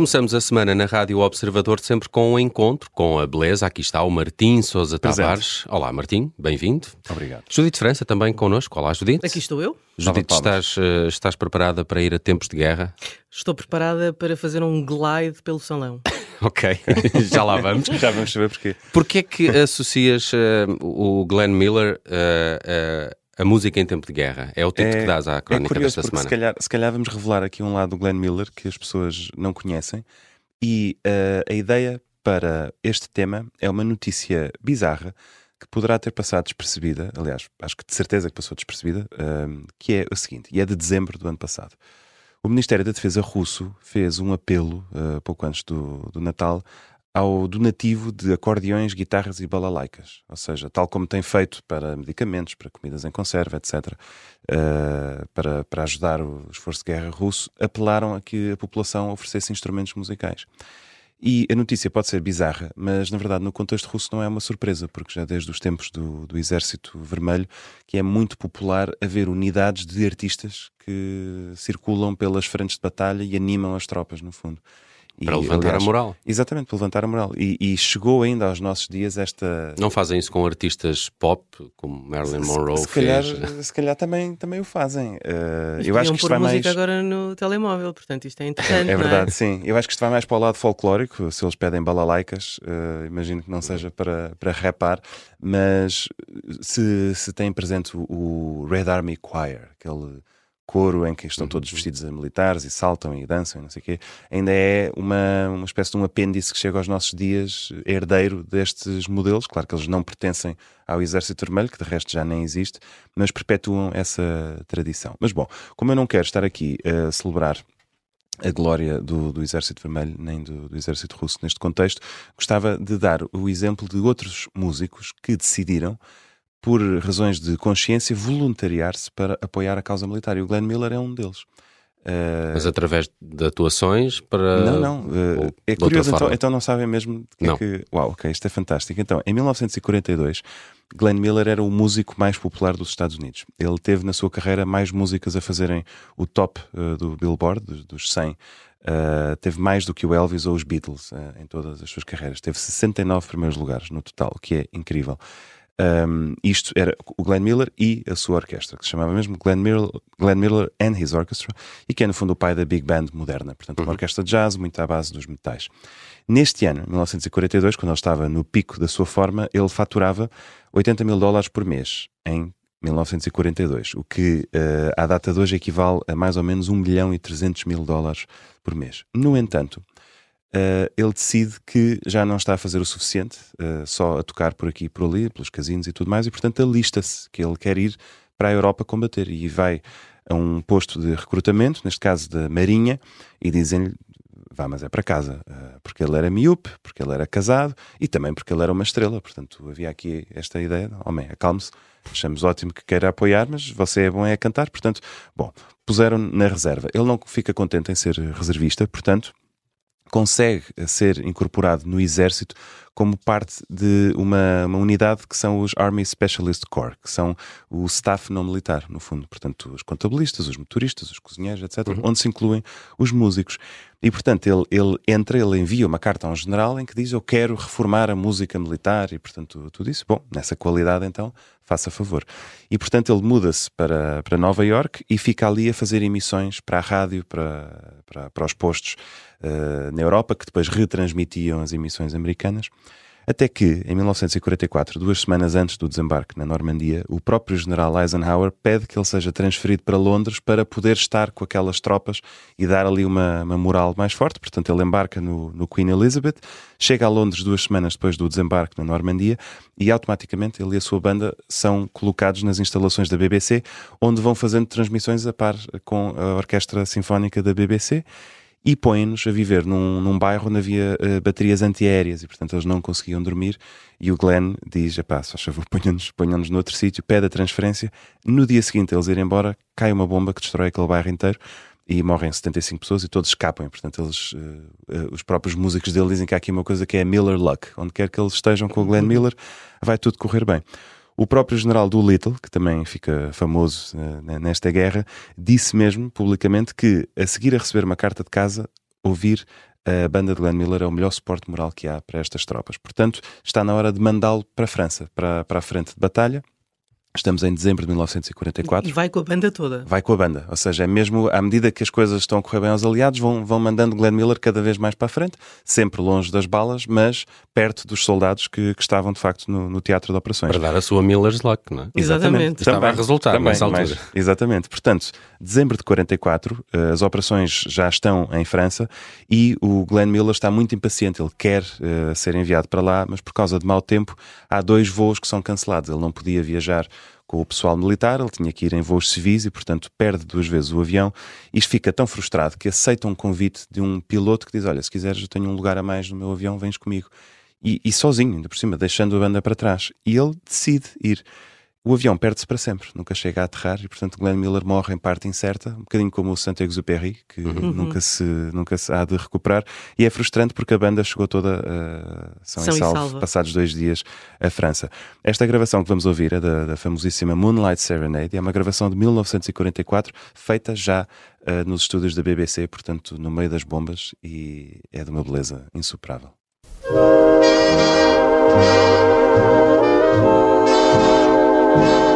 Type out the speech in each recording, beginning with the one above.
Começamos a semana na Rádio Observador sempre com um encontro com a beleza. Aqui está o Martim Sousa Tavares. Olá, Martim, bem-vindo. Obrigado. Judite França também connosco. Olá, Judite. Aqui estou eu. Judite, estás, uh, estás preparada para ir a tempos de guerra? Estou preparada para fazer um glide pelo salão. ok, já lá vamos. já vamos saber porquê. Porquê é que associas uh, o Glenn Miller uh, a música em tempo de guerra. É o título é, que dás à é crónica é curioso, desta semana. Se calhar, se calhar vamos revelar aqui um lado do Glenn Miller que as pessoas não conhecem. E uh, a ideia para este tema é uma notícia bizarra que poderá ter passado despercebida, aliás, acho que de certeza que passou despercebida, uh, que é o seguinte, e é de dezembro do ano passado. O Ministério da Defesa russo fez um apelo, uh, pouco antes do, do Natal, ao donativo de acordeões, guitarras e balalaicas, ou seja, tal como tem feito para medicamentos, para comidas em conserva, etc., uh, eh, para, para ajudar o esforço de guerra russo, apelaram a que a população oferecesse instrumentos musicais. E a notícia pode ser bizarra, mas na verdade no contexto russo não é uma surpresa, porque já desde os tempos do, do Exército Vermelho que é muito popular haver unidades de artistas que circulam pelas frentes de batalha e animam as tropas, no fundo. Para e, levantar aliás, a moral. Exatamente, para levantar a moral. E, e, chegou ainda aos nossos dias esta. Não fazem isso com artistas pop, como Marilyn Monroe se, se fez? Calhar, se calhar também, também o fazem. Uh, eu acho que isto vai música mais. agora no telemóvel, portanto isto é interessante. É, é verdade, é? sim. Eu acho que isto vai mais para o lado folclórico. Se eles pedem balalaicas, uh, imagino que não seja para, para rapar, mas se, se tem presente o, o Red Army Choir, aquele coro em que estão todos uhum. vestidos a militares e saltam e dançam e não sei o quê, ainda é uma, uma espécie de um apêndice que chega aos nossos dias, herdeiro destes modelos. Claro que eles não pertencem ao Exército Vermelho, que de resto já nem existe, mas perpetuam essa tradição. Mas bom, como eu não quero estar aqui a celebrar a glória do, do, Exército Vermelho nem do, do, Exército Russo neste contexto, gostava de dar o exemplo de outros músicos que decidiram por razões de consciência, voluntariar-se para apoiar a causa militar. E o Glenn Miller é um deles. Uh... Mas através de atuações para. Não, não. Uh, é curioso, então, então, não sabem mesmo que, não. que. Uau, ok, isto é fantástico. Então, em 1942, Glenn Miller era o músico mais popular dos Estados Unidos. Ele teve na sua carreira mais músicas a fazerem o top uh, do Billboard, dos, dos 100. Uh, teve mais do que o Elvis ou os Beatles em todas as suas carreiras. Teve 69 primeiros lugares no total, o que é incrível. Um, isto era o Glenn Miller e a sua orquestra, que se chamava mesmo Glenn Miller, Glenn Miller and His Orchestra, e que é no fundo o pai da Big Band moderna, portanto, uma uhum. orquestra de jazz muito à base dos metais. Neste ano, 1942, quando ele estava no pico da sua forma, ele faturava 80 mil dólares por mês em 1942, o que uh, à data de hoje equivale a mais ou menos 1 milhão e 300 mil dólares por mês. No entanto, Uh, ele decide que já não está a fazer o suficiente, uh, só a tocar por aqui e por ali, pelos casinos e tudo mais, e portanto alista-se que ele quer ir para a Europa combater e vai a um posto de recrutamento, neste caso da Marinha, e dizem-lhe vá, mas é para casa, uh, porque ele era miúpe, porque ele era casado e também porque ele era uma estrela. Portanto, havia aqui esta ideia: homem, acalme-se, achamos ótimo que queira apoiar, mas você é bom é a cantar. Portanto, bom, puseram na reserva. Ele não fica contente em ser reservista, portanto, consegue ser incorporado no exército como parte de uma, uma, unidade que são os Army Specialist Corps, que são o staff não militar, no fundo. Portanto, os contabilistas, os motoristas, os cozinheiros, etc., uhum. onde se incluem os músicos. E, portanto, ele, ele entra, ele envia uma carta a um general em que diz: Eu quero reformar a música militar, e, portanto, tudo isso. Bom, nessa qualidade, então, faça favor. E, portanto, ele muda-se para, para Nova York e fica ali a fazer emissões para a rádio, para, para, para os postos uh, na Europa, que depois retransmitiam as emissões americanas. Até que, em 1944, duas semanas antes do desembarque na Normandia, o próprio general Eisenhower pede que ele seja transferido para Londres para poder estar com aquelas tropas e dar ali uma, uma moral mais forte. Portanto, ele embarca no, no Queen Elizabeth, chega a Londres duas semanas depois do desembarque na Normandia e automaticamente ele e a sua banda são colocados nas instalações da BBC, onde vão fazendo transmissões a par com a Orquestra Sinfónica da BBC e põem-nos a viver num, num bairro onde havia uh, baterias antiaéreas e, portanto, eles não conseguiam dormir. E o Glenn diz: pá, só favor, ponham-nos ponham no outro sítio, pede a transferência. No dia seguinte, eles irem embora, cai uma bomba que destrói aquele bairro inteiro e morrem 75 pessoas e todos escapam. Portanto, eles, uh, uh, os próprios músicos dele dizem que há aqui uma coisa que é Miller Luck. Onde quer que eles estejam com o Glenn Miller, vai tudo correr bem. O próprio general Doolittle, que também fica famoso uh, nesta guerra, disse mesmo publicamente que, a seguir a receber uma carta de casa, ouvir a banda de Glenn Miller é o melhor suporte moral que há para estas tropas. Portanto, está na hora de mandá-lo para a França, para, para a frente de batalha. Estamos em dezembro de 1944. E vai com a banda toda. Vai com a banda. Ou seja, é mesmo à medida que as coisas estão a correr bem aos aliados, vão, vão mandando Glenn Miller cada vez mais para a frente, sempre longe das balas, mas perto dos soldados que, que estavam de facto no, no, teatro de operações. Para dar a sua Miller's Luck, não é? Exatamente. Estava também, a resultar também, nessa altura. Mas, exatamente. Portanto, dezembro de 44, eh, as operações já estão em França e o Glenn Miller está muito impaciente. Ele quer uh, ser enviado para lá, mas por causa de mau tempo, há dois voos que são cancelados. Ele não podia viajar com o pessoal militar, ele tinha que ir em voos civis e, portanto, perde duas vezes o avião. E fica tão frustrado que aceita um convite de um piloto que diz: Olha, se quiseres, eu tenho um lugar a mais no meu avião, vens comigo. E, e sozinho, ainda por cima, deixando a banda para trás. E ele decide ir o avião perde-se para sempre, nunca chega a aterrar e, portanto, Glenn Miller morre em parte incerta, um bocadinho como o Saint-Exupéry, que uhum. nunca, se, nunca se há de recuperar. E é frustrante porque a banda chegou toda uh, são, são em salvo, passados dois dias à França. Esta gravação que vamos ouvir é da, da famosíssima Moonlight Serenade, é uma gravação de 1944, feita já uh, nos estúdios da BBC, portanto, no meio das bombas, e é de uma beleza insuperável. Lord.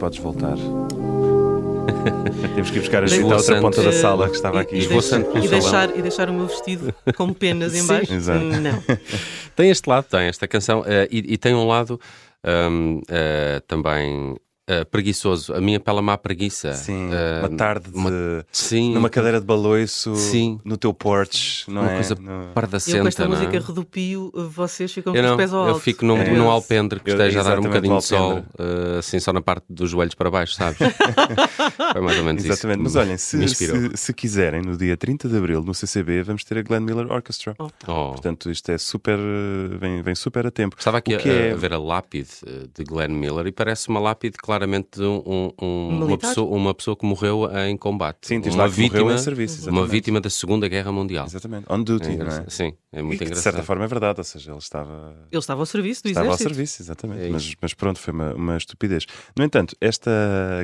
Podes voltar. Temos que ir buscar a Judite à outra ponta da sala que estava aqui. E, e, e, deixar, e deixar o meu vestido com penas em baixo? Não. tem este lado, tem esta canção, uh, e, e, tem um lado um, uh, eh, também uh, preguiçoso. A minha pela má preguiça. Sim, uh, uma tarde de, uma, sim, numa cadeira de baloiço sim, no teu porch, não uma é? coisa no... pardacenta. Eu com esta não música é? redupio, vocês ficam eu com os pés ao alto. Eu fico num, é. num alpendre que esteja a dar um bocadinho de sol, uh, assim só na parte dos joelhos para baixo, sabes? Foi mais ou menos Exatamente. isso. Mas olhem, se, se, se, quiserem, no dia 30 de Abril, no CCB, vamos ter a Glenn Miller Orchestra. Oh. Oh. Portanto, isto é super, vem, vem super a tempo. Estava aqui a, é... a, ver a lápide de Glenn Miller e parece uma lápide claramente de um um, uma, pessoa, uma pessoa que morreu em combate. Sim, uma vítima, em serviço, uma vítima da Segunda Guerra Mundial. Exatamente, on duty, é não é? Sim, é muito e engraçado. De certa forma é verdade, ou seja, ele estava. Ele estava ao serviço do estava exército. Estava ao serviço, exatamente. É mas, mas, pronto, foi uma, uma estupidez. No entanto, esta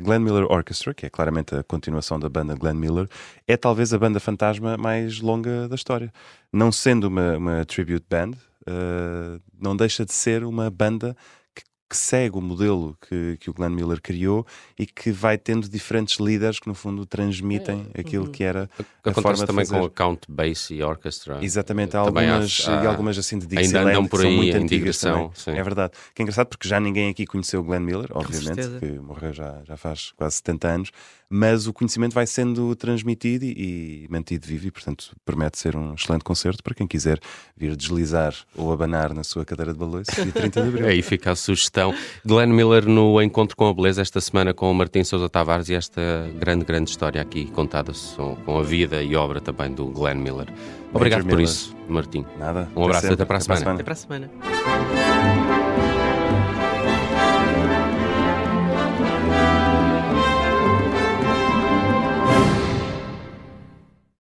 Glenn Miller Orchestra, que é claramente a continuação da banda Glenn Miller, é talvez a banda fantasma mais longa da história. Não sendo uma, uma tribute band, uh, não deixa de ser uma banda que segue o modelo que, que o Glenn Miller criou e que vai tendo diferentes líderes que no fundo transmitem é. aquilo uhum. que era a, a forma de também fazer. com a Count Basie Orchestra. Exatamente, há algumas, há, e algumas assim de Dixieland ainda por aí, são muito antigas também. Sim. É verdade. Que é engraçado porque já ninguém aqui conheceu o Glenn Miller, obviamente, que morreu já, já faz quase 70 anos, mas o conhecimento vai sendo transmitido e, e mantido vivo e, portanto, promete ser um excelente concerto para quem quiser vir deslizar ou abanar na sua cadeira de balanço dia 30 de abril. Aí fica a sugestão. Glenn Miller no Encontro com a Beleza esta semana com o Martim Sousa Tavares e esta grande, grande história aqui contada com a vida e obra também do Glenn Miller. Obrigado Major por Miller. isso, Martim. Nada. Um abraço até, até para a semana. Até para a semana.